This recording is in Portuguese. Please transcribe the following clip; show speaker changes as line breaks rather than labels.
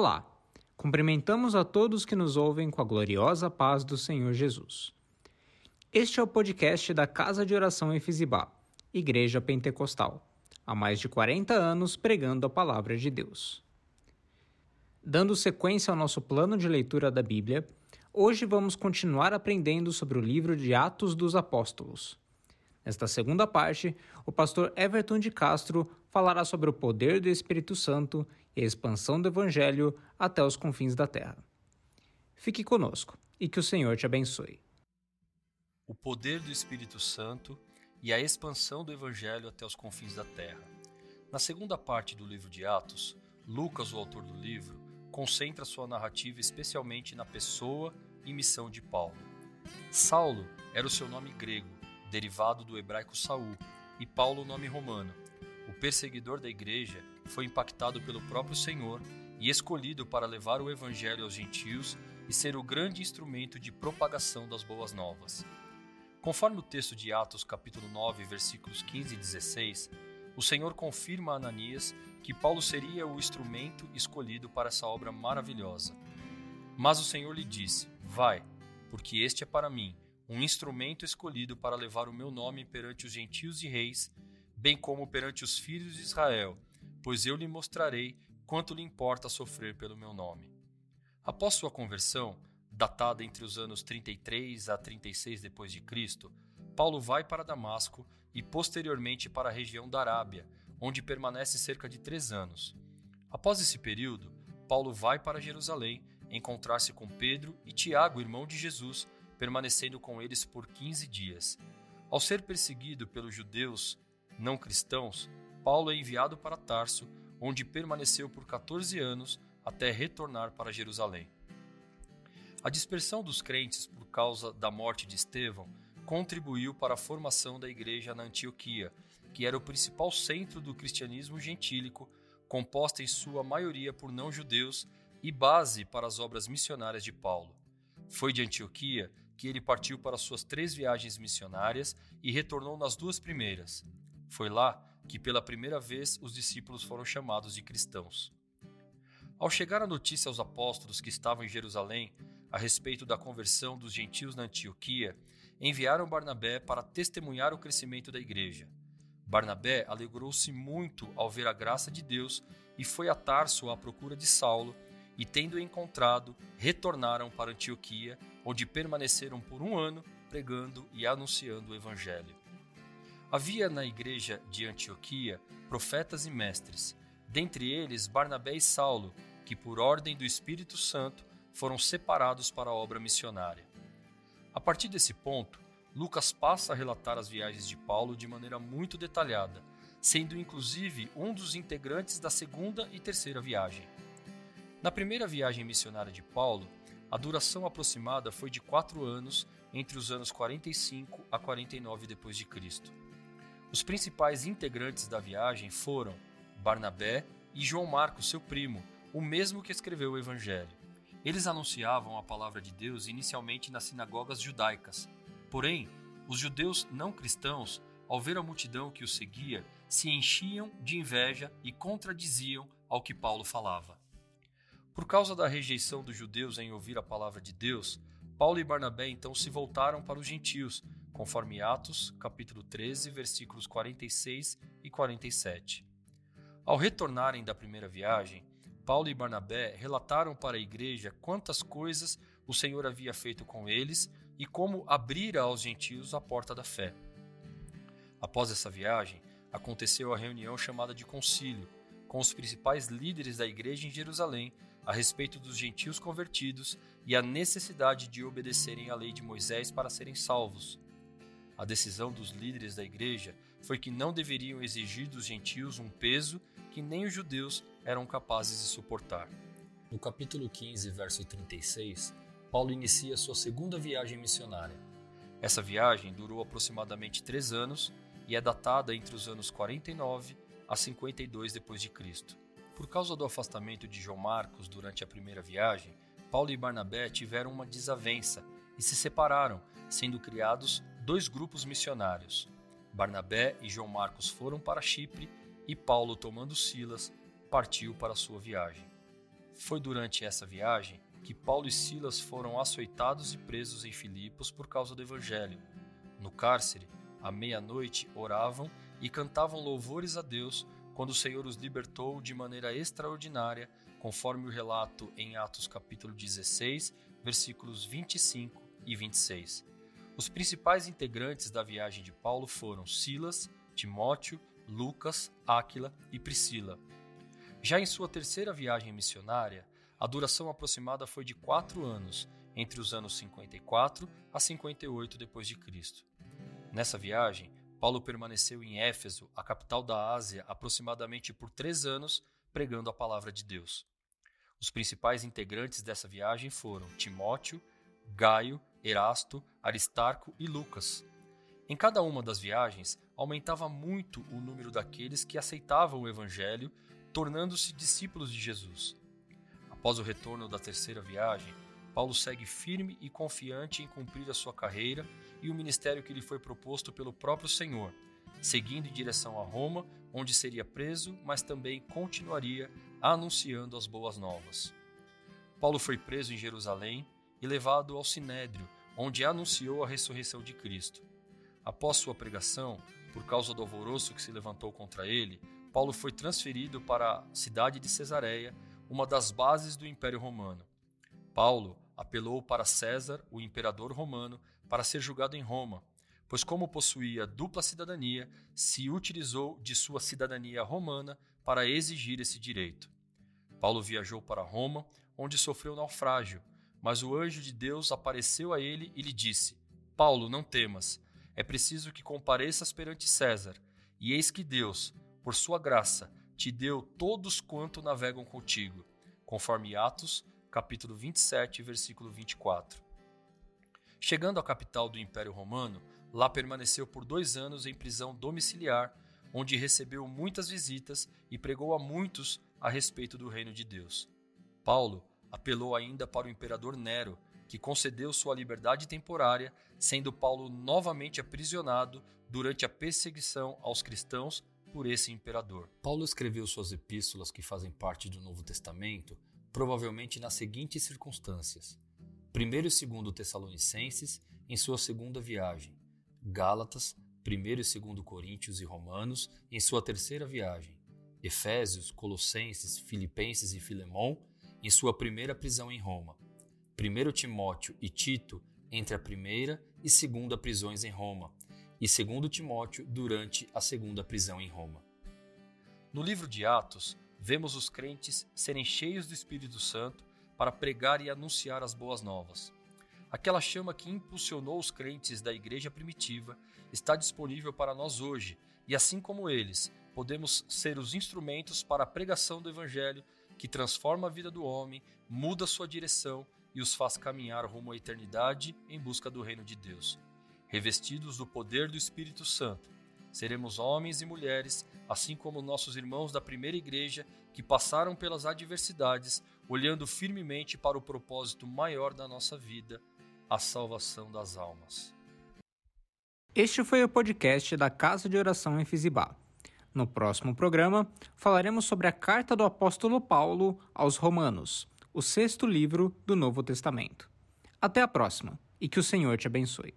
Olá! Cumprimentamos a todos que nos ouvem com a gloriosa paz do Senhor Jesus. Este é o podcast da Casa de Oração Efizibá, Igreja Pentecostal, há mais de 40 anos pregando a palavra de Deus. Dando sequência ao nosso plano de leitura da Bíblia, hoje vamos continuar aprendendo sobre o livro de Atos dos Apóstolos. Nesta segunda parte, o pastor Everton de Castro falará sobre o poder do Espírito Santo e a expansão do Evangelho até os confins da terra. Fique conosco e que o Senhor te abençoe.
O poder do Espírito Santo e a expansão do Evangelho até os confins da terra. Na segunda parte do livro de Atos, Lucas, o autor do livro, concentra sua narrativa especialmente na pessoa e missão de Paulo. Saulo era o seu nome grego derivado do hebraico Saul, e Paulo, nome romano. O perseguidor da igreja foi impactado pelo próprio Senhor e escolhido para levar o evangelho aos gentios e ser o grande instrumento de propagação das boas novas. Conforme o texto de Atos, capítulo 9, versículos 15 e 16, o Senhor confirma a Ananias que Paulo seria o instrumento escolhido para essa obra maravilhosa. Mas o Senhor lhe disse: Vai, porque este é para mim um instrumento escolhido para levar o meu nome perante os gentios e reis, bem como perante os filhos de Israel, pois eu lhe mostrarei quanto lhe importa sofrer pelo meu nome. Após sua conversão, datada entre os anos 33 a 36 depois de Cristo, Paulo vai para Damasco e posteriormente para a região da Arábia, onde permanece cerca de três anos. Após esse período, Paulo vai para Jerusalém encontrar-se com Pedro e Tiago, irmão de Jesus, permanecendo com eles por 15 dias. Ao ser perseguido pelos judeus não cristãos, Paulo é enviado para Tarso, onde permaneceu por 14 anos até retornar para Jerusalém. A dispersão dos crentes por causa da morte de Estevão contribuiu para a formação da igreja na Antioquia, que era o principal centro do cristianismo gentílico, composta em sua maioria por não-judeus e base para as obras missionárias de Paulo. Foi de Antioquia que ele partiu para suas três viagens missionárias e retornou nas duas primeiras. Foi lá que pela primeira vez os discípulos foram chamados de cristãos. Ao chegar a notícia aos apóstolos que estavam em Jerusalém a respeito da conversão dos gentios na Antioquia, enviaram Barnabé para testemunhar o crescimento da igreja. Barnabé alegrou-se muito ao ver a graça de Deus e foi a Tarso à procura de Saulo, e tendo encontrado, retornaram para Antioquia onde permaneceram por um ano pregando e anunciando o Evangelho. Havia na igreja de Antioquia profetas e mestres, dentre eles Barnabé e Saulo, que por ordem do Espírito Santo foram separados para a obra missionária. A partir desse ponto, Lucas passa a relatar as viagens de Paulo de maneira muito detalhada, sendo inclusive um dos integrantes da segunda e terceira viagem. Na primeira viagem missionária de Paulo, a duração aproximada foi de quatro anos entre os anos 45 a 49 depois de Cristo. Os principais integrantes da viagem foram Barnabé e João Marcos, seu primo, o mesmo que escreveu o Evangelho. Eles anunciavam a palavra de Deus inicialmente nas sinagogas judaicas. Porém, os judeus não cristãos, ao ver a multidão que os seguia, se enchiam de inveja e contradiziam ao que Paulo falava. Por causa da rejeição dos judeus em ouvir a palavra de Deus, Paulo e Barnabé então se voltaram para os gentios, conforme Atos, capítulo 13, versículos 46 e 47. Ao retornarem da primeira viagem, Paulo e Barnabé relataram para a igreja quantas coisas o Senhor havia feito com eles e como abrira aos gentios a porta da fé. Após essa viagem, aconteceu a reunião chamada de concílio, com os principais líderes da igreja em Jerusalém a respeito dos gentios convertidos e a necessidade de obedecerem à lei de Moisés para serem salvos. A decisão dos líderes da igreja foi que não deveriam exigir dos gentios um peso que nem os judeus eram capazes de suportar. No capítulo 15, verso 36, Paulo inicia sua segunda viagem missionária. Essa viagem durou aproximadamente três anos e é datada entre os anos 49 a 52 depois de Cristo. Por causa do afastamento de João Marcos durante a primeira viagem, Paulo e Barnabé tiveram uma desavença e se separaram, sendo criados dois grupos missionários. Barnabé e João Marcos foram para Chipre e Paulo, tomando Silas, partiu para sua viagem. Foi durante essa viagem que Paulo e Silas foram açoitados e presos em Filipos por causa do Evangelho. No cárcere, à meia-noite, oravam e cantavam louvores a Deus quando o Senhor os libertou de maneira extraordinária, conforme o relato em Atos capítulo 16, versículos 25 e 26. Os principais integrantes da viagem de Paulo foram Silas, Timóteo, Lucas, Áquila e Priscila. Já em sua terceira viagem missionária, a duração aproximada foi de quatro anos, entre os anos 54 a 58 depois de Cristo. Nessa viagem, Paulo permaneceu em Éfeso, a capital da Ásia, aproximadamente por três anos, pregando a palavra de Deus. Os principais integrantes dessa viagem foram Timóteo, Gaio, Erasto, Aristarco e Lucas. Em cada uma das viagens, aumentava muito o número daqueles que aceitavam o Evangelho, tornando-se discípulos de Jesus. Após o retorno da terceira viagem, Paulo segue firme e confiante em cumprir a sua carreira e o ministério que lhe foi proposto pelo próprio Senhor, seguindo em direção a Roma, onde seria preso, mas também continuaria anunciando as boas novas. Paulo foi preso em Jerusalém e levado ao Sinédrio, onde anunciou a ressurreição de Cristo. Após sua pregação, por causa do alvoroço que se levantou contra ele, Paulo foi transferido para a cidade de Cesareia, uma das bases do Império Romano. Paulo apelou para César, o imperador romano, para ser julgado em Roma, pois, como possuía dupla cidadania, se utilizou de sua cidadania romana para exigir esse direito. Paulo viajou para Roma, onde sofreu naufrágio, mas o anjo de Deus apareceu a ele e lhe disse: Paulo, não temas, é preciso que compareças perante César, e eis que Deus, por sua graça, te deu todos quanto navegam contigo, conforme Atos, capítulo 27, versículo 24. Chegando à capital do Império Romano, lá permaneceu por dois anos em prisão domiciliar, onde recebeu muitas visitas e pregou a muitos a respeito do reino de Deus. Paulo apelou ainda para o imperador Nero, que concedeu sua liberdade temporária, sendo Paulo novamente aprisionado durante a perseguição aos cristãos por esse imperador. Paulo escreveu suas epístolas que fazem parte do Novo Testamento, provavelmente nas seguintes circunstâncias: 1 e 2 Tessalonicenses em sua segunda viagem, Gálatas, 1 e 2 Coríntios e Romanos em sua terceira viagem, Efésios, Colossenses, Filipenses e Filemão em sua primeira prisão em Roma, 1 Timóteo e Tito entre a primeira e segunda prisões em Roma, e 2 Timóteo durante a segunda prisão em Roma. No livro de Atos, vemos os crentes serem cheios do Espírito Santo para pregar e anunciar as boas novas. Aquela chama que impulsionou os crentes da igreja primitiva está disponível para nós hoje, e assim como eles, podemos ser os instrumentos para a pregação do Evangelho que transforma a vida do homem, muda sua direção e os faz caminhar rumo à eternidade em busca do reino de Deus revestidos do poder do Espírito Santo. Seremos homens e mulheres, assim como nossos irmãos da primeira igreja que passaram pelas adversidades, olhando firmemente para o propósito maior da nossa vida, a salvação das almas.
Este foi o podcast da Casa de Oração em Fisibá. No próximo programa, falaremos sobre a carta do apóstolo Paulo aos Romanos, o sexto livro do Novo Testamento. Até a próxima e que o Senhor te abençoe.